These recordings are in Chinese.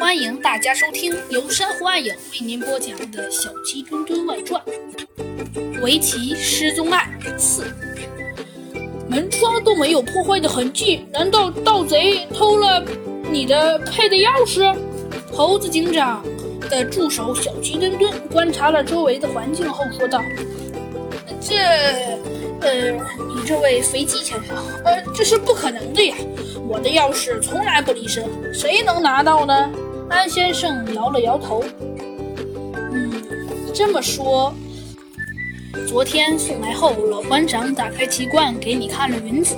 欢迎大家收听由珊瑚暗影为您播讲的《小鸡墩墩外传》。围棋失踪案四，门窗都没有破坏的痕迹，难道盗贼偷了你的配的钥匙？猴子警长的助手小鸡墩墩观察了周围的环境后说道：“这，呃，你这位肥鸡先生，呃，这是不可能的呀！我的钥匙从来不离身，谁能拿到呢？”安先生摇了摇头。嗯，这么说，昨天送来后，老馆长打开棋罐给你看了云子，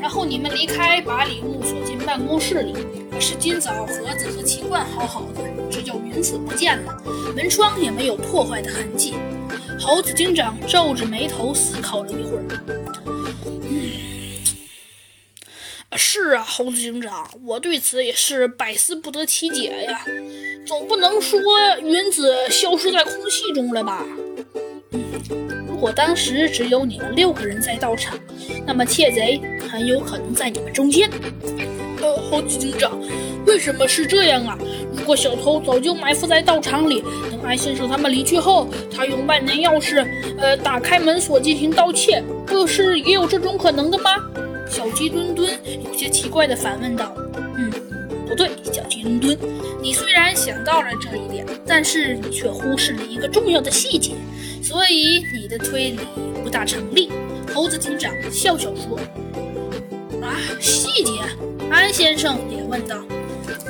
然后你们离开，把礼物锁进办公室里。可是今早盒子和棋罐好好的，只有云子不见了，门窗也没有破坏的痕迹。猴子警长皱着眉头思考了一会儿。嗯是啊，猴子警长，我对此也是百思不得其解呀。总不能说云子消失在空气中了吧？嗯，如果当时只有你们六个人在道场，那么窃贼很有可能在你们中间。呃，猴子警长，为什么是这样啊？如果小偷早就埋伏在道场里，等安先生他们离去后，他用万年钥匙，呃，打开门锁进行盗窃，不是也有这种可能的吗？鸡墩墩有些奇怪地反问道：“嗯，不对，小鸡墩墩，你虽然想到了这一点，但是你却忽视了一个重要的细节，所以你的推理不大成立。”猴子警长笑笑说：“啊，细节？”安先生也问道：“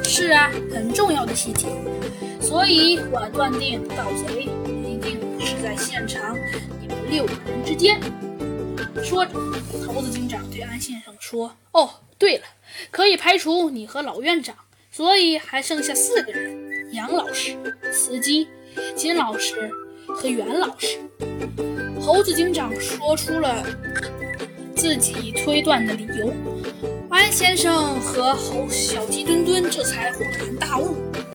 是啊，很重要的细节。所以我断定盗贼一定是在现场你们六个人之间。”说着，猴子警长先生说：“哦，对了，可以排除你和老院长，所以还剩下四个人：杨老师、司机、金老师和袁老师。”猴子警长说出了自己推断的理由，安先生和猴小鸡墩墩这才恍然大悟。